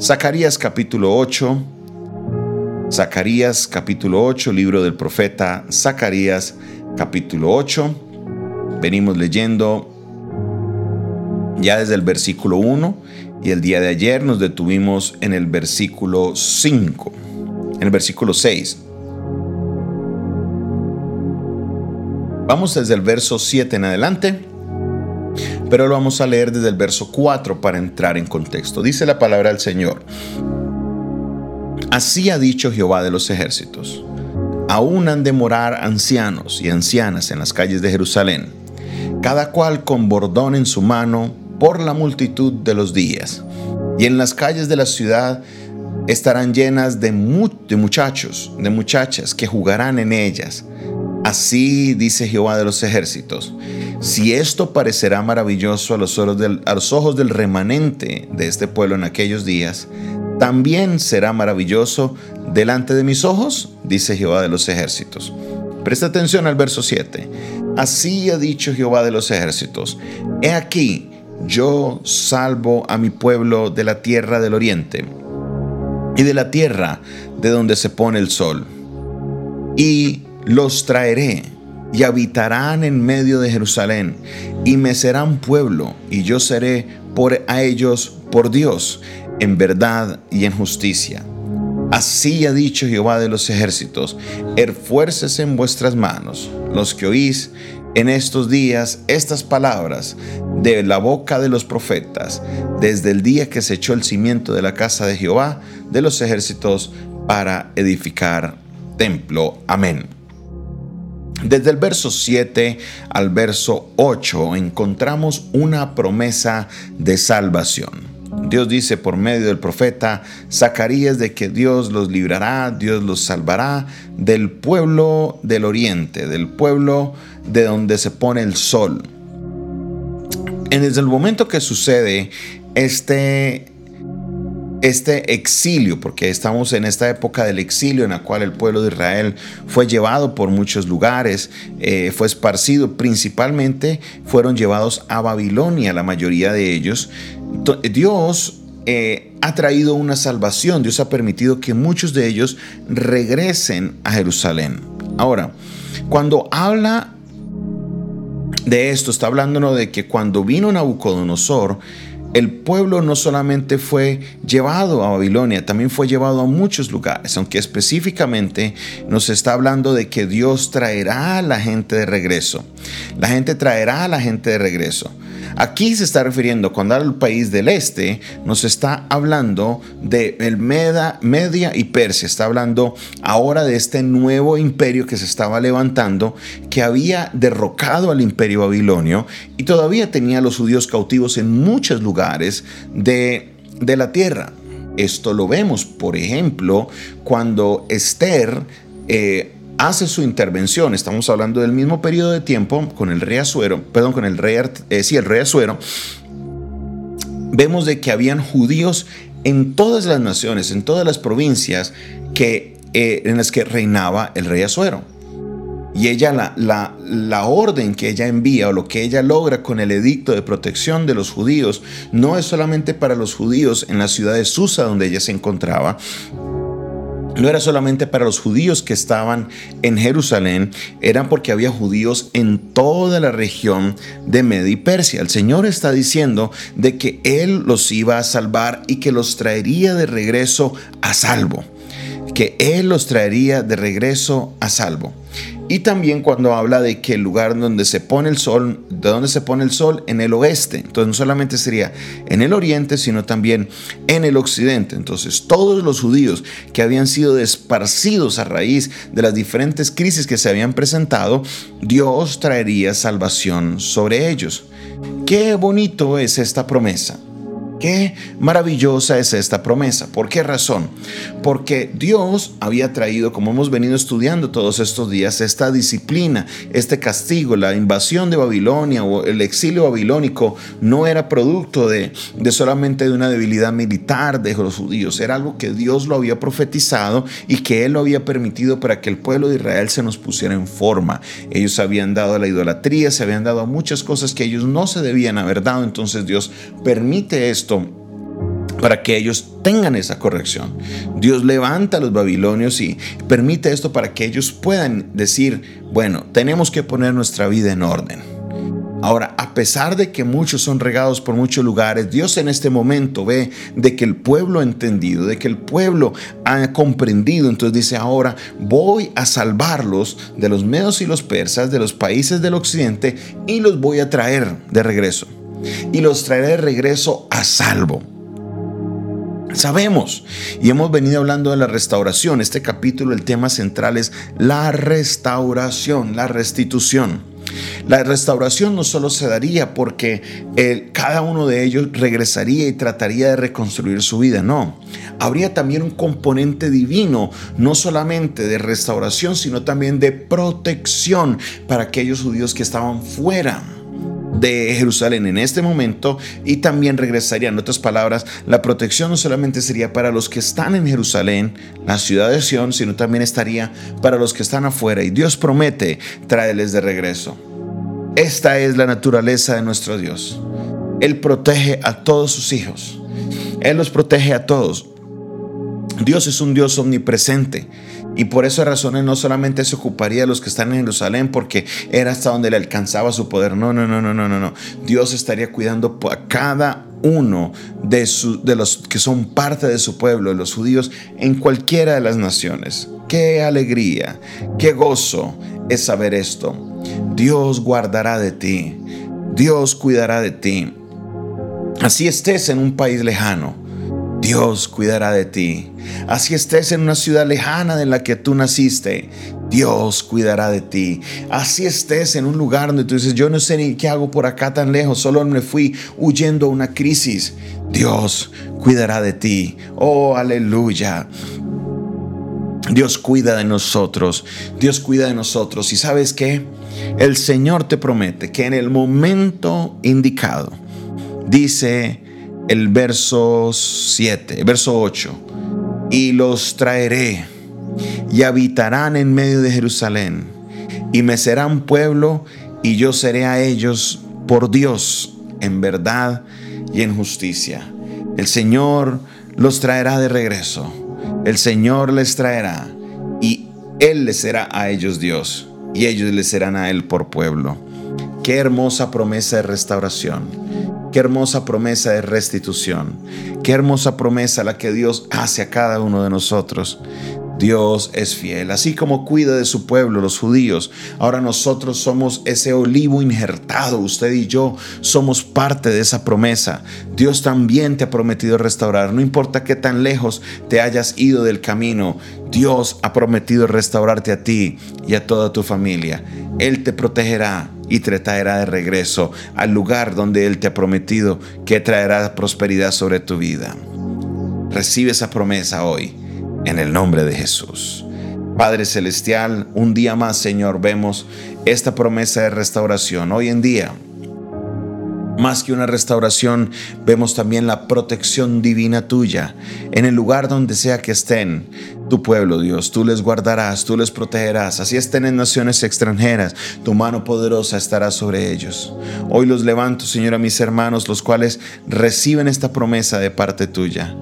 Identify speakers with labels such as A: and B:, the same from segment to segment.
A: Zacarías capítulo 8. Zacarías capítulo 8, libro del profeta Zacarías capítulo 8. Venimos leyendo ya desde el versículo 1 y el día de ayer nos detuvimos en el versículo 5, en el versículo 6. Vamos desde el verso 7 en adelante, pero lo vamos a leer desde el verso 4 para entrar en contexto. Dice la palabra del Señor. Así ha dicho Jehová de los ejércitos. Aún han de morar ancianos y ancianas en las calles de Jerusalén, cada cual con bordón en su mano por la multitud de los días. Y en las calles de la ciudad estarán llenas de, de muchachos, de muchachas que jugarán en ellas Así dice Jehová de los ejércitos. Si esto parecerá maravilloso a los, ojos del, remanente de este pueblo en aquellos días, también será maravilloso delante de mis ojos, dice Jehová de los ejércitos. Presta atención al verso 7. Así ha dicho Jehová de los ejércitos. He aquí, yo salvo a mi pueblo de la tierra del oriente y de la tierra de donde se pone el sol. Y los traeré y habitarán en medio de Jerusalén y me serán pueblo y yo seré por a ellos por Dios en verdad y en justicia. Así ha dicho Jehová de los ejércitos, esfuércese en vuestras manos, los que oís en estos días estas palabras de la boca de los profetas, desde el día que se echó el cimiento de la casa de Jehová de los ejércitos para edificar templo. Amén. Desde el verso 7 al verso 8 encontramos una promesa de salvación. Dios dice por medio del profeta Zacarías de que Dios los librará, Dios los salvará del pueblo del oriente, del pueblo de donde se pone el sol. Desde el momento que sucede este este exilio, porque estamos en esta época del exilio en la cual el pueblo de Israel fue llevado por muchos lugares, eh, fue esparcido, principalmente fueron llevados a Babilonia, la mayoría de ellos. Dios eh, ha traído una salvación, Dios ha permitido que muchos de ellos regresen a Jerusalén. Ahora, cuando habla de esto, está hablándonos de que cuando vino Nabucodonosor, el pueblo no solamente fue llevado a Babilonia, también fue llevado a muchos lugares, aunque específicamente nos está hablando de que Dios traerá a la gente de regreso. La gente traerá a la gente de regreso. Aquí se está refiriendo, cuando habla del país del este, nos está hablando de el Meda, Media y Persia. Está hablando ahora de este nuevo imperio que se estaba levantando, que había derrocado al imperio babilonio y todavía tenía los judíos cautivos en muchos lugares de, la tierra. Esto lo vemos, por ejemplo, cuando Esther eh, hace su intervención, estamos hablando del mismo periodo de tiempo con el rey Azuero, perdón, con el rey, eh, sí, el rey Azuero, vemos de que habían judíos en todas las naciones, en todas las provincias que, eh, en las que reinaba el rey Azuero. Y ella, la, la, la, orden que ella envía o lo que ella logra con el edicto de protección de los judíos, no es solamente para los judíos en la ciudad de Susa donde ella se encontraba, no era solamente para los judíos que estaban en Jerusalén, eran porque había judíos en toda la región de Media y Persia. El Señor está diciendo de que Él los iba a salvar y que los traería de regreso a salvo. Que Él los traería de regreso a salvo. Y también cuando habla de que el lugar donde se pone el sol, de donde se pone el sol, en el oeste. Entonces no solamente sería en el oriente, sino también en el occidente. Entonces todos los judíos que habían sido desparcidos a raíz de las diferentes crisis que se habían presentado, Dios traería salvación sobre ellos. Qué bonito es esta promesa. Qué maravillosa es esta promesa. ¿Por qué razón? Porque Dios había traído, como hemos venido estudiando todos estos días, esta disciplina, este castigo, la invasión de Babilonia o el exilio babilónico no era producto de, solamente de una debilidad militar de los judíos, era algo que Dios lo había profetizado y que Él lo había permitido para que el pueblo de Israel se nos pusiera en forma. Ellos habían dado a la idolatría, se habían dado muchas cosas que ellos no se debían haber dado, entonces Dios permite esto para que ellos tengan esa corrección. Dios levanta a los babilonios y permite esto para que ellos puedan decir, bueno, tenemos que poner nuestra vida en orden. Ahora, a pesar de que muchos son regados por muchos lugares, Dios en este momento ve de que el pueblo ha entendido, de que el pueblo ha comprendido. Entonces dice, ahora voy a salvarlos de los medos y los persas, de los países del occidente, y los voy a traer de regreso. Y los traeré de regreso a salvo. Sabemos y hemos venido hablando de la restauración. Este capítulo, el tema central es la restauración, la restitución. La restauración no solo se daría porque cada uno de ellos regresaría y trataría de reconstruir su vida, no. Habría también un componente divino, no solamente de restauración, sino también de protección para aquellos judíos que estaban fuera de Jerusalén en este momento y también regresaría. En otras palabras, la protección no solamente sería para los que están en Jerusalén, la ciudad de Sion, sino también estaría para los que están afuera. Y Dios promete traerles de regreso. Esta es la naturaleza de nuestro Dios. Él protege a todos sus hijos. Él los protege a todos. Dios es un Dios omnipresente. Y por esa razón no solamente se ocuparía de los que están en Jerusalén porque era hasta donde le alcanzaba su poder. No, no, no, no, no, no. no. Dios estaría cuidando a cada uno de, de los que son parte de su pueblo, de los judíos, en cualquiera de las naciones. Qué alegría, qué gozo es saber esto. Dios guardará de ti. Dios cuidará de ti. Así estés en un país lejano Dios cuidará de ti. Así estés en una ciudad lejana de la que tú naciste, Dios cuidará de ti. Así estés en un lugar donde tú dices, yo no sé ni qué hago por acá tan lejos, solo me fui huyendo a una crisis. Dios cuidará de ti. Oh, aleluya. Dios cuida de nosotros. Dios cuida de nosotros. ¿Y sabes qué? El Señor te promete que en el momento indicado, dice el verso 7, verso 8. Y los traeré y habitarán en medio de Jerusalén y me serán pueblo y yo seré a ellos por Dios en verdad y en justicia. El Señor los traerá de regreso. El Señor les traerá y Él les será a ellos Dios y ellos les serán a Él por pueblo. Qué hermosa promesa de restauración Qué hermosa promesa de restitución. Qué hermosa promesa la que Dios hace a cada uno de nosotros. Dios es fiel, así como cuida de su pueblo, los judíos. Ahora nosotros somos ese olivo injertado, usted y yo somos parte de esa promesa. Dios también te ha prometido restaurar, no importa qué tan lejos te hayas ido del camino, Dios ha prometido restaurarte a ti y a toda tu familia. Él te protegerá, y te traerá de regreso al lugar donde Él te ha prometido que traerá prosperidad sobre tu vida. Recibe esa promesa hoy en el nombre de Jesús. Padre Celestial, un día más, Señor, vemos esta promesa de restauración. Hoy en día, más que una restauración, vemos también la protección divina tuya en el lugar donde sea que estén tu pueblo, Dios. Tú les guardarás, tú les protegerás. Así estén en naciones extranjeras, tu mano poderosa estará sobre ellos. Hoy los levanto, Señor, a mis hermanos, los cuales reciben esta promesa de parte tuya.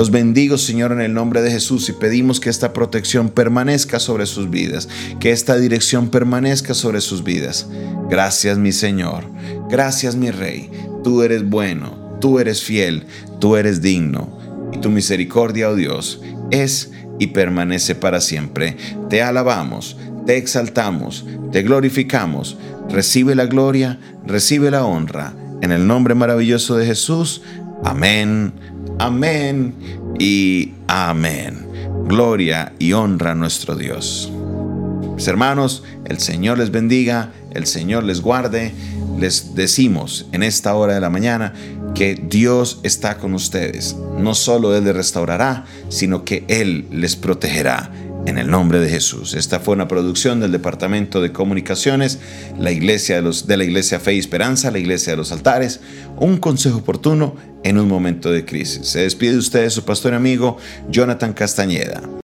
A: Los bendigo, Señor, en el nombre de Jesús y pedimos que esta protección permanezca sobre sus vidas, que esta dirección permanezca sobre sus vidas. Gracias, mi Señor. Gracias, mi Rey. Tú eres bueno, tú eres fiel, tú eres digno. Y tu misericordia, oh Dios, es y permanece para siempre. Te alabamos, te exaltamos, te glorificamos. Recibe la gloria, recibe la honra. En el nombre maravilloso de Jesús. Amén Amén y amén. Gloria y honra a nuestro Dios. Mis hermanos, el Señor les bendiga, el Señor les guarde. Les decimos en esta hora de la mañana que Dios está con ustedes. No solo Él les restaurará, sino que Él les protegerá en el nombre de Jesús. Esta fue una producción del Departamento de Comunicaciones, la Iglesia de, de la Iglesia Fe y Esperanza, la Iglesia de los Altares, un consejo oportuno en un momento de crisis. Se despide de ustedes su pastor y amigo Jonathan Castañeda.